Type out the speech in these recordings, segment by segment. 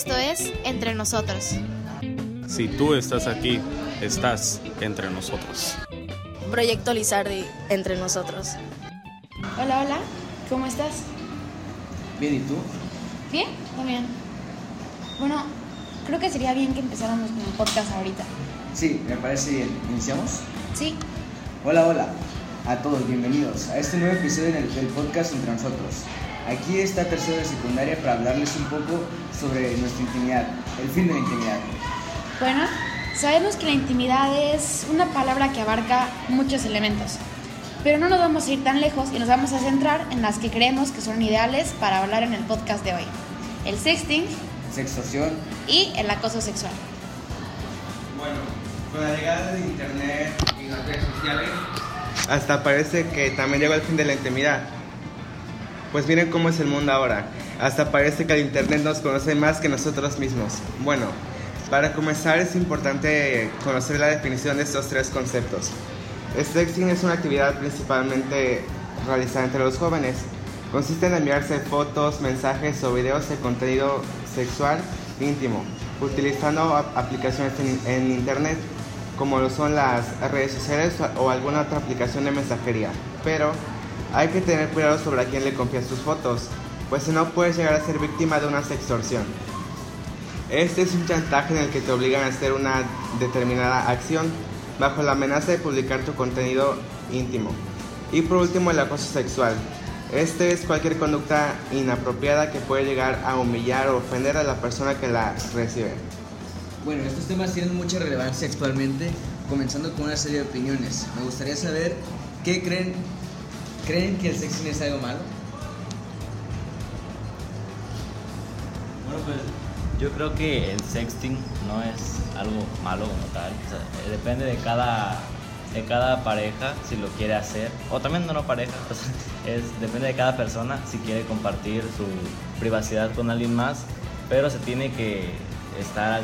Esto es Entre Nosotros. Si tú estás aquí, estás entre nosotros. Proyecto Lizardi, Entre Nosotros. Hola, hola, ¿cómo estás? Bien, ¿y tú? Bien, muy bien. Bueno, creo que sería bien que empezáramos con el podcast ahorita. Sí, me parece bien. ¿Iniciamos? Sí, Hola, hola a todos, bienvenidos a este nuevo episodio del, del podcast Entre Nosotros. Aquí está tercero de secundaria para hablarles un poco sobre nuestra intimidad, el fin de la intimidad. bueno, sabemos que la intimidad es una palabra que abarca muchos elementos, pero no nos vamos a ir tan lejos y nos vamos a centrar en las que creemos que son ideales para hablar en el podcast de hoy. El sexting Sextorsión, y el acoso sexual. Bueno, con la llegada de internet y las redes sociales, hasta parece que también llegó el fin de la intimidad. Pues miren cómo es el mundo ahora. Hasta parece que el internet nos conoce más que nosotros mismos. Bueno, para comenzar es importante conocer la definición de estos tres conceptos. El sexting es una actividad principalmente realizada entre los jóvenes. Consiste en enviarse fotos, mensajes o videos de contenido sexual íntimo, utilizando ap- aplicaciones en, en internet como lo son las redes sociales o alguna otra aplicación de mensajería. Pero hay que tener cuidado sobre a quién le confías tus fotos, pues si no puedes llegar a ser víctima de una sextorsión. Este es un chantaje en el que te obligan a hacer una determinada acción bajo la amenaza de publicar tu contenido íntimo. Y por último, el acoso sexual. Este es cualquier conducta inapropiada que puede llegar a humillar o ofender a la persona que la recibe. Bueno, estos temas tienen mucha relevancia actualmente, comenzando con una serie de opiniones. Me gustaría saber qué creen. ¿Creen que el sexting es algo malo? Bueno, pues yo creo que el sexting no es algo malo como tal. Eh, depende de cada, de cada pareja si lo quiere hacer. O también no, no pareja. es, depende de cada persona si quiere compartir su privacidad con alguien más. Pero se tiene que estar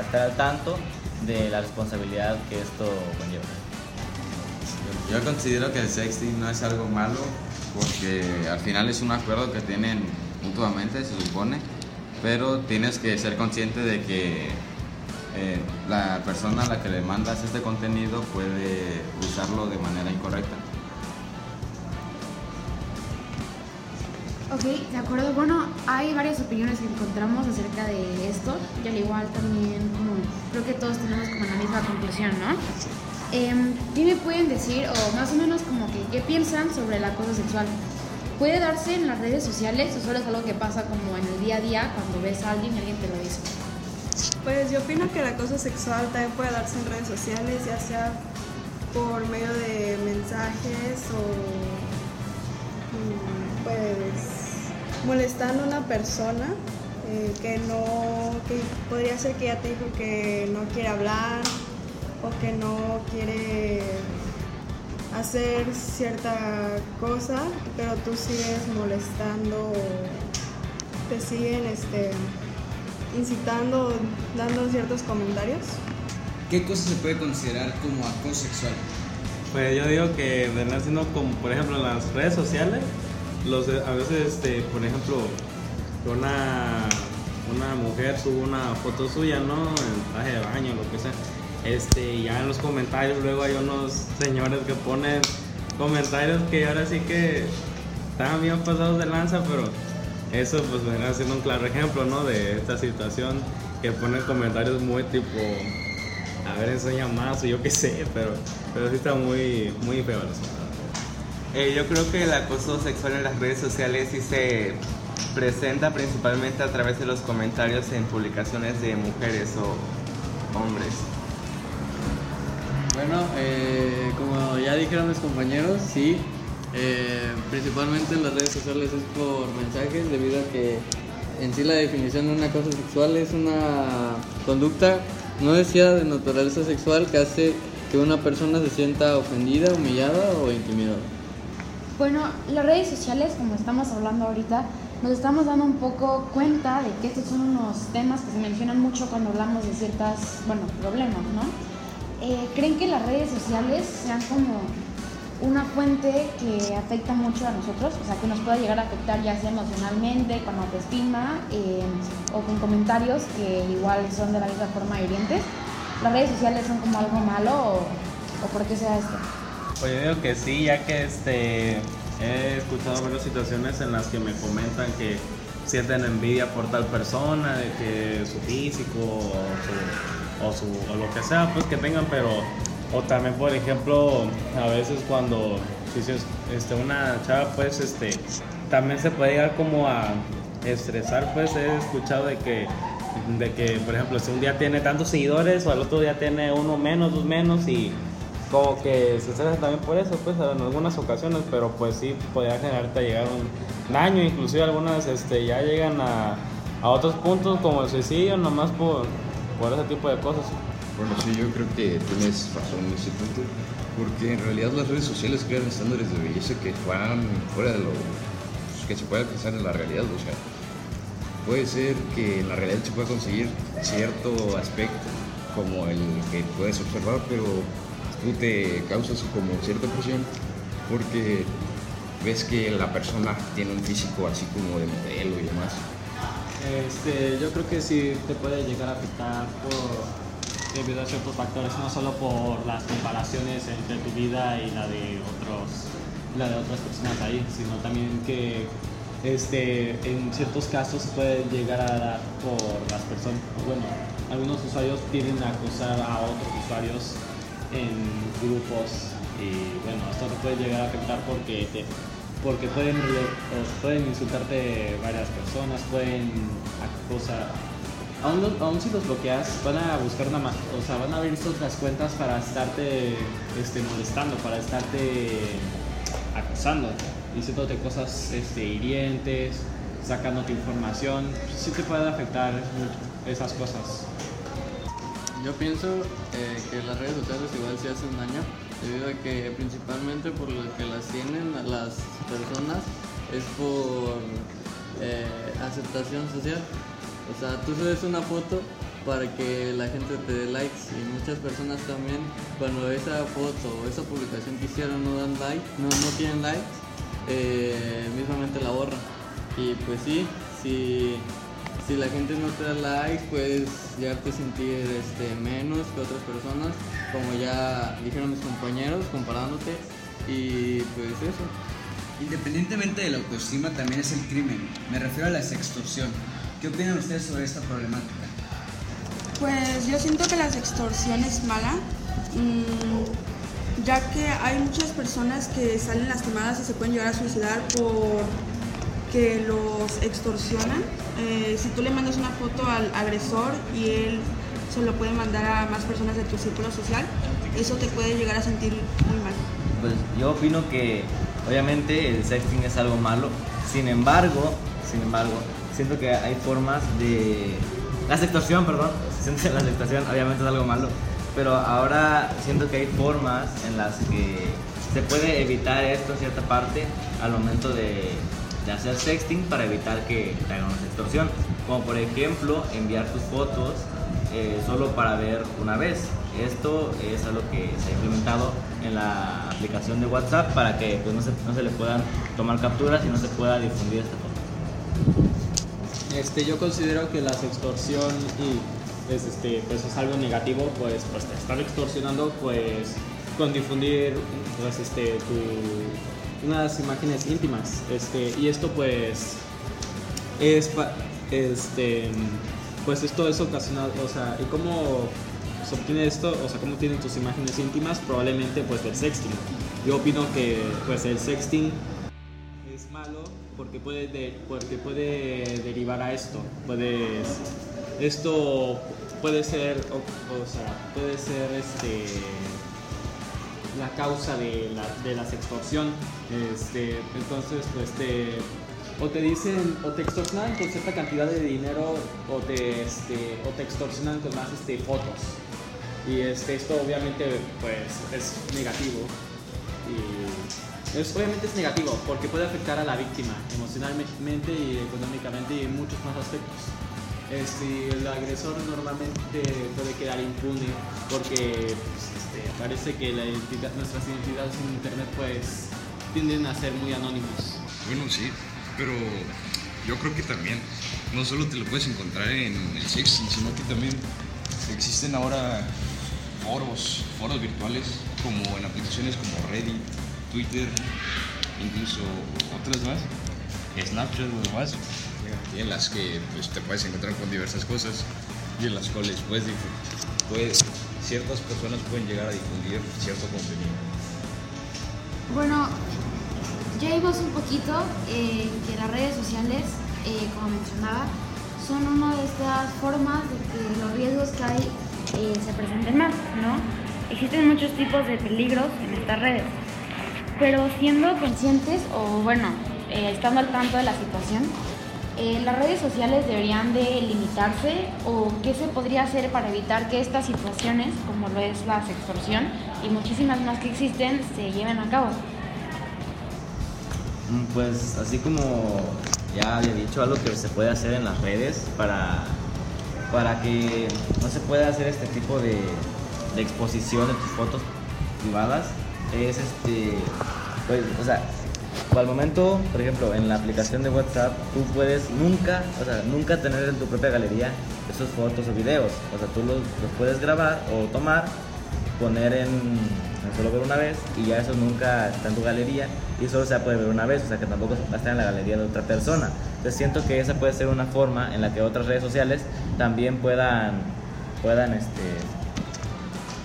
estar al tanto de la responsabilidad que esto conlleva. Yo considero que el sexting no es algo malo porque al final es un acuerdo que tienen mutuamente, se supone, pero tienes que ser consciente de que eh, la persona a la que le mandas este contenido puede usarlo de manera incorrecta. Ok, de acuerdo. Bueno, hay varias opiniones que encontramos acerca de esto y al igual también como creo que todos tenemos como la misma conclusión, ¿no? Em, ¿Qué me pueden decir o más o menos como que qué piensan sobre el acoso sexual? ¿Puede darse en las redes sociales o solo es algo que pasa como en el día a día cuando ves a alguien y alguien te lo dice? Pues yo opino que el acoso sexual también puede darse en redes sociales, ya sea por medio de mensajes o mm, pues molestando a una persona eh, que no, que podría ser que ya te dijo que no quiere hablar o que no quiere hacer cierta cosa, pero tú sigues molestando o te siguen este incitando, dando ciertos comentarios. ¿Qué cosa se puede considerar como acoso sexual? Pues yo digo que vendrán siendo como, por ejemplo, en las redes sociales, los, a veces, este, por ejemplo, una, una mujer sube una foto suya, ¿no? En traje de baño, lo que sea. Este, ya en los comentarios luego hay unos señores que ponen comentarios que ahora sí que están bien pasados de lanza, pero eso pues vendrá siendo un claro ejemplo, ¿no? De esta situación que ponen comentarios muy tipo a ver, enseña más o yo qué sé, pero, pero sí está muy, muy feo. Eh, yo creo que el acoso sexual en las redes sociales sí se presenta principalmente a través de los comentarios en publicaciones de mujeres o hombres. Bueno, eh, como ya dijeron mis compañeros, sí, eh, principalmente en las redes sociales es por mensajes, debido a que en sí la definición de un acoso sexual es una conducta no deseada de naturaleza sexual que hace que una persona se sienta ofendida, humillada o intimidada. Bueno, las redes sociales, como estamos hablando ahorita, nos estamos dando un poco cuenta de que estos son unos temas que se mencionan mucho cuando hablamos de ciertas, bueno, problemas, ¿no? Eh, ¿Creen que las redes sociales sean como una fuente que afecta mucho a nosotros, o sea, que nos pueda llegar a afectar ya sea emocionalmente, con autoestima eh, o con comentarios que igual son de la misma forma hirientes. ¿Las redes sociales son como algo malo o, por qué sea esto? Pues yo digo que sí, ya que este he escuchado varias situaciones en las que me comentan que sienten envidia por tal persona, de que su físico o, su, o, su- o lo que sea, pues que tengan, pero o también por ejemplo a veces cuando si es este, una chava pues este también se puede llegar como a estresar pues he escuchado de que de que por ejemplo si un día tiene tantos seguidores o al otro día tiene uno menos dos menos y como que se estresa también por eso, pues en algunas ocasiones, pero pues sí podría generarte llegar un daño, inclusive algunas este, ya llegan a, a otros puntos como el suicidio, nomás por, por ese tipo de cosas. Bueno, sí, yo creo que tienes razón en ese punto, porque en realidad las redes sociales crean estándares de belleza que van fuera de lo pues, que se puede alcanzar en la realidad. O sea, puede ser que en la realidad se pueda conseguir cierto aspecto como el que puedes observar, pero tú te causas como cierta presión porque ves que la persona tiene un físico así como de modelo y demás. Este, yo creo que sí te puede llegar a afectar por debido a ciertos factores, no solo por las comparaciones entre tu vida y la de otros, la de otras personas ahí, sino también que este, en ciertos casos puede llegar a dar por las personas, bueno, algunos usuarios tienden a acusar a otros usuarios en grupos y bueno, esto te puede llegar a afectar porque te, porque pueden, pueden insultarte varias personas, pueden acosar. Aún, si los bloqueas, van a buscar una o sea, van a abrir otras cuentas para estarte este, molestando, para estarte acosando, diciéndote cosas este, hirientes, sacándote información. Sí te puede afectar esas cosas. Yo pienso eh, que las redes sociales igual se hacen daño debido a que principalmente por lo que las tienen las personas es por eh, aceptación social. O sea, tú subes una foto para que la gente te dé likes y muchas personas también cuando esa foto o esa publicación que hicieron no dan like, no, no tienen likes, eh, mismamente la borran. Y pues sí, si, si la gente no te da likes, puedes llegarte a sentir este, menos que otras personas, como ya dijeron mis compañeros, comparándote. Y pues eso. Independientemente de la autoestima, también es el crimen. Me refiero a la sextorsión. ¿Qué opinan ustedes sobre esta problemática? Pues yo siento que la extorsión es mala, mm, ya que hay muchas personas que salen lastimadas y se pueden llegar a suicidar por que los extorsionan. Eh, si tú le mandas una foto al agresor y él se lo puede mandar a más personas de tu círculo social, eso te puede llegar a sentir muy mal. Pues yo opino que obviamente el sexting es algo malo. Sin embargo, sin embargo, siento que hay formas de la sextorsión, perdón. Siento que la sextorsión obviamente es algo malo, pero ahora siento que hay formas en las que se puede evitar esto en cierta parte al momento de, de hacer sexting para evitar que te una sextorsión. Como por ejemplo enviar tus fotos eh, solo para ver una vez. Esto es algo que se ha implementado en la aplicación de WhatsApp para que pues, no, se, no se le puedan tomar capturas y no se pueda difundir esta foto. Este, yo considero que la extorsión y es, este, pues es algo negativo, pues, pues te están extorsionando pues con difundir pues, este, tu- unas imágenes íntimas. Este, y esto pues es este pues esto es ocasionado, o sea, y cómo se obtiene esto, o sea, cómo tienen tus imágenes íntimas, probablemente pues del sexting. Yo opino que pues el sexting es malo porque puede, de- porque puede derivar a esto. Puedes, esto puede ser, o sea, puede ser este, la causa de la, de la sextorsión. Este, entonces, pues o te dicen, o te extorsionan con cierta cantidad de dinero, o te, este, o te extorsionan con más este, fotos. Y este, esto obviamente pues es negativo. Es, obviamente es negativo porque puede afectar a la víctima emocionalmente y económicamente y en muchos más aspectos. Este, el agresor normalmente puede quedar impune porque pues, este, parece que nuestras identidades en internet pues tienden a ser muy anónimos. Bueno, sí, pero yo creo que también no solo te lo puedes encontrar en el sexting, sino que también existen ahora foros, foros virtuales como en aplicaciones como Reddit, Twitter, incluso otras más, Snapchat o demás, en las que pues, te puedes encontrar con diversas cosas y en las cuales pues, pues, ciertas personas pueden llegar a difundir cierto contenido. Bueno, ya vimos un poquito eh, que las redes sociales, eh, como mencionaba, son una de estas formas de que los riesgos que hay eh, se presenten más, ¿no? Existen muchos tipos de peligros en estas redes, pero siendo conscientes o bueno, eh, estando al tanto de la situación, eh, las redes sociales deberían de limitarse o qué se podría hacer para evitar que estas situaciones, como lo es la extorsión y muchísimas más que existen, se lleven a cabo. Mm, Pues así como ya había dicho, algo que se puede hacer en las redes para, para que no se pueda hacer este tipo de, exposición de tus fotos privadas es este, pues, o sea, al momento, por ejemplo, en la aplicación de WhatsApp, tú puedes nunca, o sea, nunca tener en tu propia galería esos fotos o videos. O sea, tú los, puedes grabar o tomar, poner en, en solo ver una vez y ya eso nunca está en tu galería y solo se puede ver una vez, o sea que tampoco va a estar en la galería de otra persona. Entonces siento que esa puede ser una forma en la que otras redes sociales también puedan, puedan, este,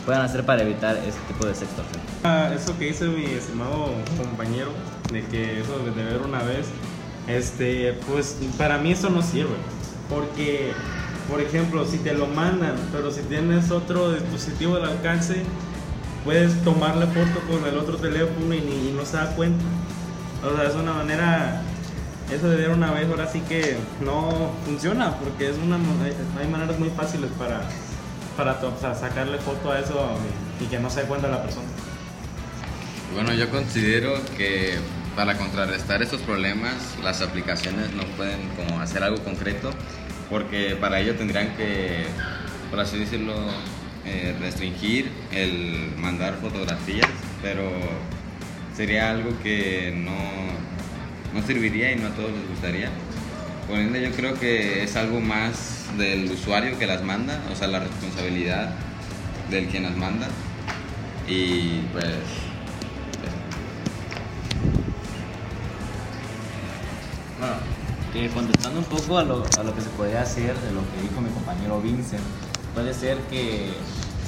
puedan hacer para evitar ese tipo de sextorsión. Ah, Eso que dice mi estimado compañero, de que eso de ver una vez, este, pues para mí eso no sirve. Porque, por ejemplo, si te lo mandan, pero si tienes otro dispositivo al alcance, puedes tomarle foto con el otro teléfono y, y no se da cuenta. O sea, es una manera, eso de ver una vez ahora sí que no funciona, porque es una, hay maneras muy fáciles para, para o sacarle foto a eso y que no se dé cuenta la persona. Bueno, yo considero que para contrarrestar estos problemas las aplicaciones no pueden como hacer algo concreto porque para ello tendrían que, por así decirlo, eh, restringir el mandar fotografías, pero sería algo que no, no serviría y no a todos les gustaría. Por ende yo creo que es algo más del usuario que las manda, o sea, la responsabilidad del quien las manda. Y pues Bueno, que contestando un poco a lo, que se podría hacer de lo que dijo mi compañero Vincent, puede ser que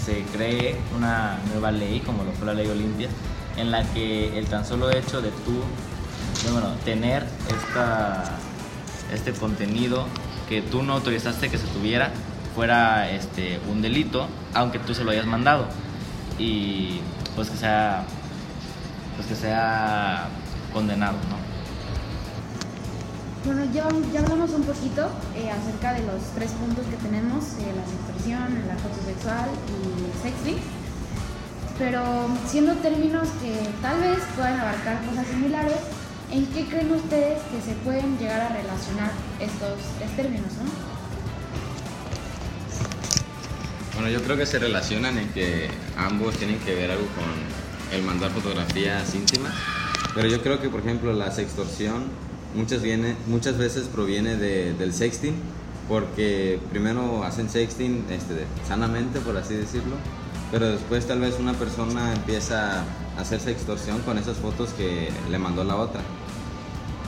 se cree una nueva ley, como lo fue la ley Olimpia, en la que el tan solo hecho de tú, tener este contenido que tú no autorizaste que se tuviera, fuera este, un delito, aunque tú se lo hayas mandado. Y pues que sea, pues que sea condenado, ¿no? Bueno, ya, ya hablamos un poquito eh, acerca de los tres puntos que tenemos, eh, la extorsión, el acoso sexual y el sexting. Pero siendo términos que tal vez puedan abarcar cosas similares, ¿en qué creen ustedes que se pueden llegar a relacionar estos tres términos? ¿no? Bueno, yo creo que se relacionan en que ambos tienen que ver algo con el mandar fotografías íntimas, pero yo creo que, por ejemplo, la sextorsión muchas, viene, muchas veces proviene de- del sexting, porque primero hacen sexting este, sanamente, por así decirlo, pero después tal vez una persona empieza a hacer sextorsión con esas fotos que le mandó la otra,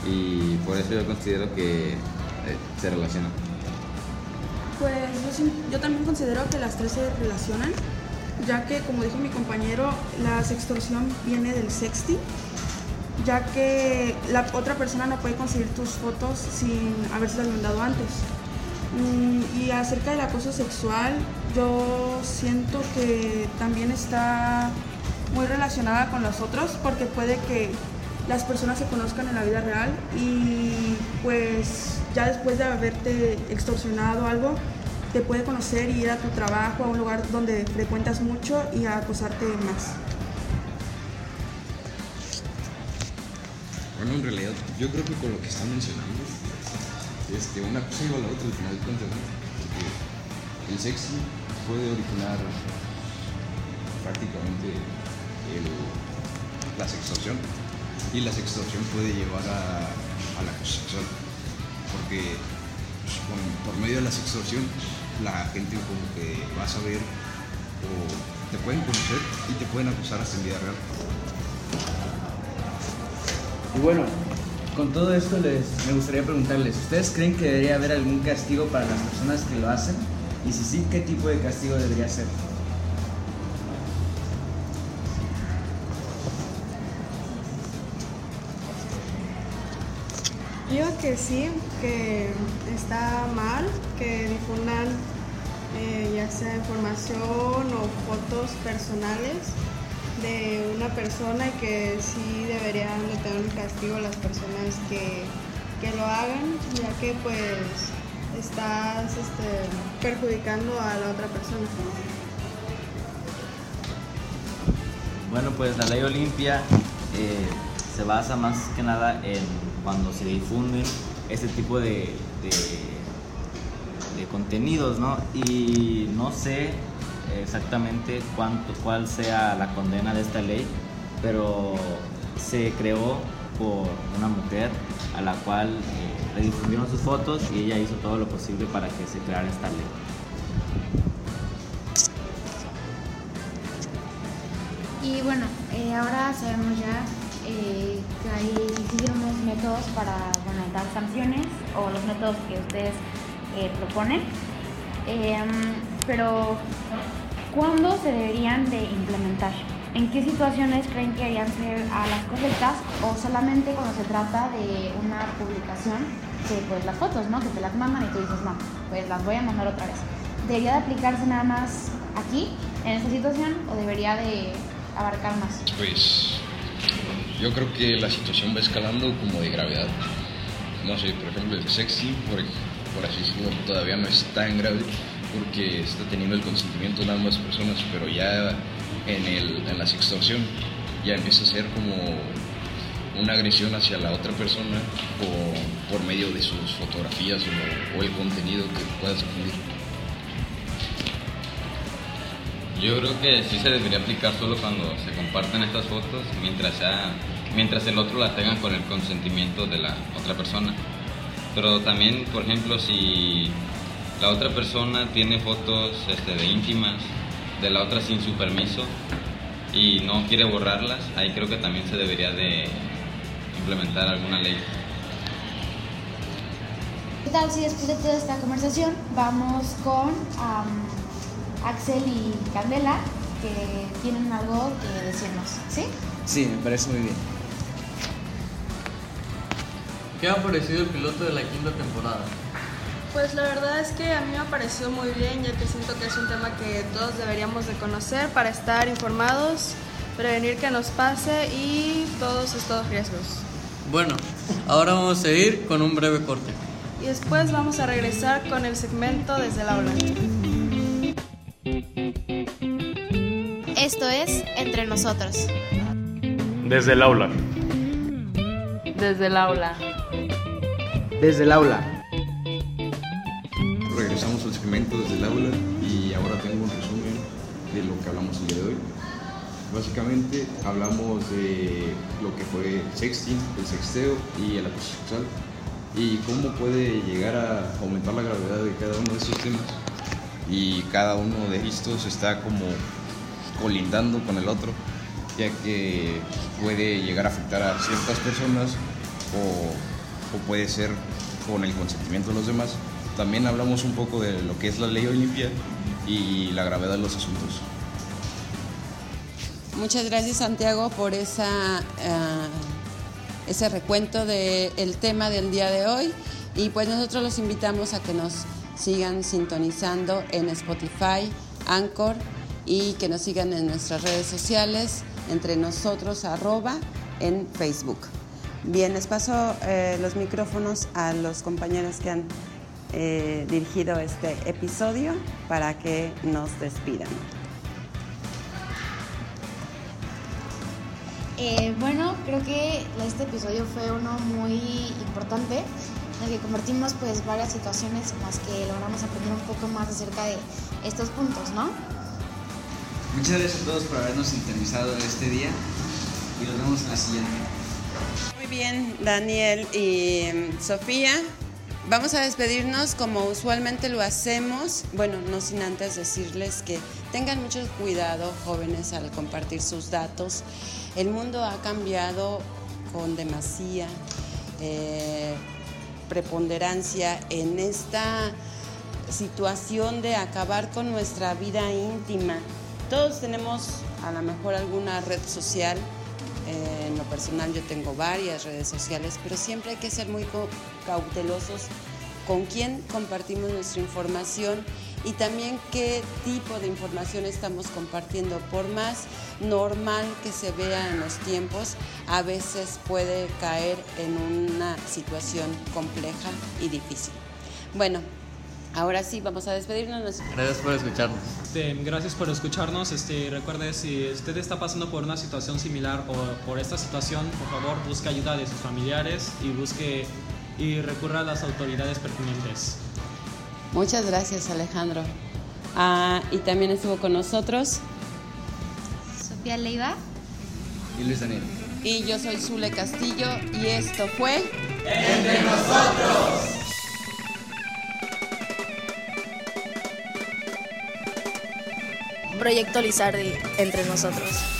y por eso yo considero que eh, se relacionan. Pues yo, yo también considero que las tres se relacionan, ya que como dijo mi compañero, la sextorsión viene del sexting, ya que la otra persona no puede conseguir tus fotos sin habérselas mandado antes. Mm, Y acerca del acoso sexual, yo siento que también está muy relacionada con los otros, porque puede que las personas se conozcan en la vida real y pues ya después de haberte extorsionado algo, te puede conocer y ir a tu trabajo, a un lugar donde frecuentas mucho y a acosarte más. Bueno, en realidad, yo creo que con lo que están mencionando, este, una cosa lleva a la otra al final de cuentas, ¿no? Porque el sexo puede originar prácticamente el- la sextorsión y la sextorsión puede llevar a, a la sexual porque pues, por medio de la sextorsión la gente como que va a saber o te pueden conocer y te pueden acusar hasta en vida real. Bueno, con todo esto les, me gustaría preguntarles, ¿ustedes creen que debería haber algún castigo para las personas que lo hacen? Y si sí, ¿qué tipo de castigo debería ser? Yo que sí, que está mal que difundan eh, ya sea información o fotos personales de una persona que sí deberían de tener un castigo las personas que, que lo hagan, ya que pues estás este, perjudicando a la otra persona. Bueno, pues la ley Olimpia eh, se basa más que nada en cuando se difunden este tipo de, de, de contenidos, ¿no? Y no sé exactamente cuánto, cuál sea la condena de esta ley, pero se creó por una mujer a la cual eh, difundieron sus fotos y ella hizo todo lo posible para que se creara esta ley. Y bueno, eh, ahora sabemos ya eh, que hay existen unos métodos para bueno, dar sanciones o los métodos que ustedes eh, proponen. Pero, ¿cuándo se deberían de implementar? ¿En qué situaciones creen que deberían ser a las correctas o solamente cuando se trata de una publicación que pues las fotos, ¿no? Que te las mandan y tú dices, no, pues las voy a mandar otra vez. ¿Debería de aplicarse nada más aquí, en esta situación, o debería de abarcar más? Pues yo creo que la situación va escalando como de gravedad. No sé, por ejemplo, el sexy, por, por así decirlo, todavía no es tan grave porque está teniendo el consentimiento de ambas personas, pero ya en, el, en la sextorsión ya empieza a ser como una agresión hacia la otra persona por, por medio de sus fotografías o, o el contenido que puedas difundir. Yo creo que sí se debería aplicar solo cuando se comparten estas fotos, mientras, sea, mientras el otro la tenga con el consentimiento de la otra persona. Pero también, por ejemplo, si la otra persona tiene fotos este, de íntimas de la otra sin su permiso y no quiere borrarlas, ahí creo que también se debería de implementar alguna ley. ¿Qué tal si después de toda esta conversación vamos con Axel y Candela, que tienen algo que decirnos? ¿Sí? Sí, me parece muy bien. ¿Qué ha parecido el piloto de la quinta temporada? Pues la verdad es que a mí me ha parecido muy bien, ya que siento que es un tema que todos deberíamos de conocer para estar informados, prevenir que nos pase y todos estos riesgos. Bueno, ahora vamos a ir con un breve corte. Y después vamos a regresar con el segmento desde el aula. Esto es Entre Nosotros. Desde el aula. Desde el aula. Desde el aula. Desde el aula y ahora tengo un resumen de lo que hablamos el día de hoy. Básicamente hablamos de lo que fue el sexting, el sexteo y el acoso sexual y cómo puede llegar a aumentar la gravedad de cada uno de esos temas. Y cada uno de estos está como colindando con el otro, ya que puede llegar a afectar a ciertas personas o puede ser con el consentimiento de los demás. También hablamos un poco de lo que es la ley Olimpia y la gravedad de los asuntos. Muchas gracias Santiago por esa, eh, ese recuento del tema del día de hoy y pues nosotros los invitamos a que nos sigan sintonizando en Spotify, Anchor y que nos sigan en nuestras redes sociales, entre nosotros arroba en Facebook. Bien, les paso eh, los micrófonos a los compañeros que han eh, dirigido este episodio para que nos despidan. Eh, bueno, creo que este episodio fue uno muy importante en el que compartimos pues varias situaciones en las que logramos aprender un poco más acerca de estos puntos, ¿no? Muchas gracias a todos por habernos sintonizado este día y nos vemos en la siguiente. Muy bien, Daniel y mm, Sofía. Vamos a despedirnos como usualmente lo hacemos. Bueno, no sin antes decirles que tengan mucho cuidado, jóvenes, al compartir sus datos. El mundo ha cambiado con demasía eh, preponderancia en esta situación de acabar con nuestra vida íntima. Todos tenemos a lo mejor alguna red social. En lo personal yo tengo varias redes sociales, pero siempre hay que ser muy cautelosos con quién compartimos nuestra información y también qué tipo de información estamos compartiendo. Por más normal que se vea en los tiempos, a veces puede caer en una situación compleja y difícil. Bueno, ahora sí, vamos a despedirnos. Gracias por escucharnos. Este, gracias por escucharnos. Este, recuerde, si usted está pasando por una situación similar o por esta situación, por favor, busque ayuda de sus familiares y busque y recurra a las autoridades pertinentes. Muchas gracias, Alejandro. Ah, y también estuvo con nosotros Sofía Leiva y Luis Daniel. Y yo soy Zule Castillo y esto fue Entre nosotros. Proyecto Lizardi entre nosotros.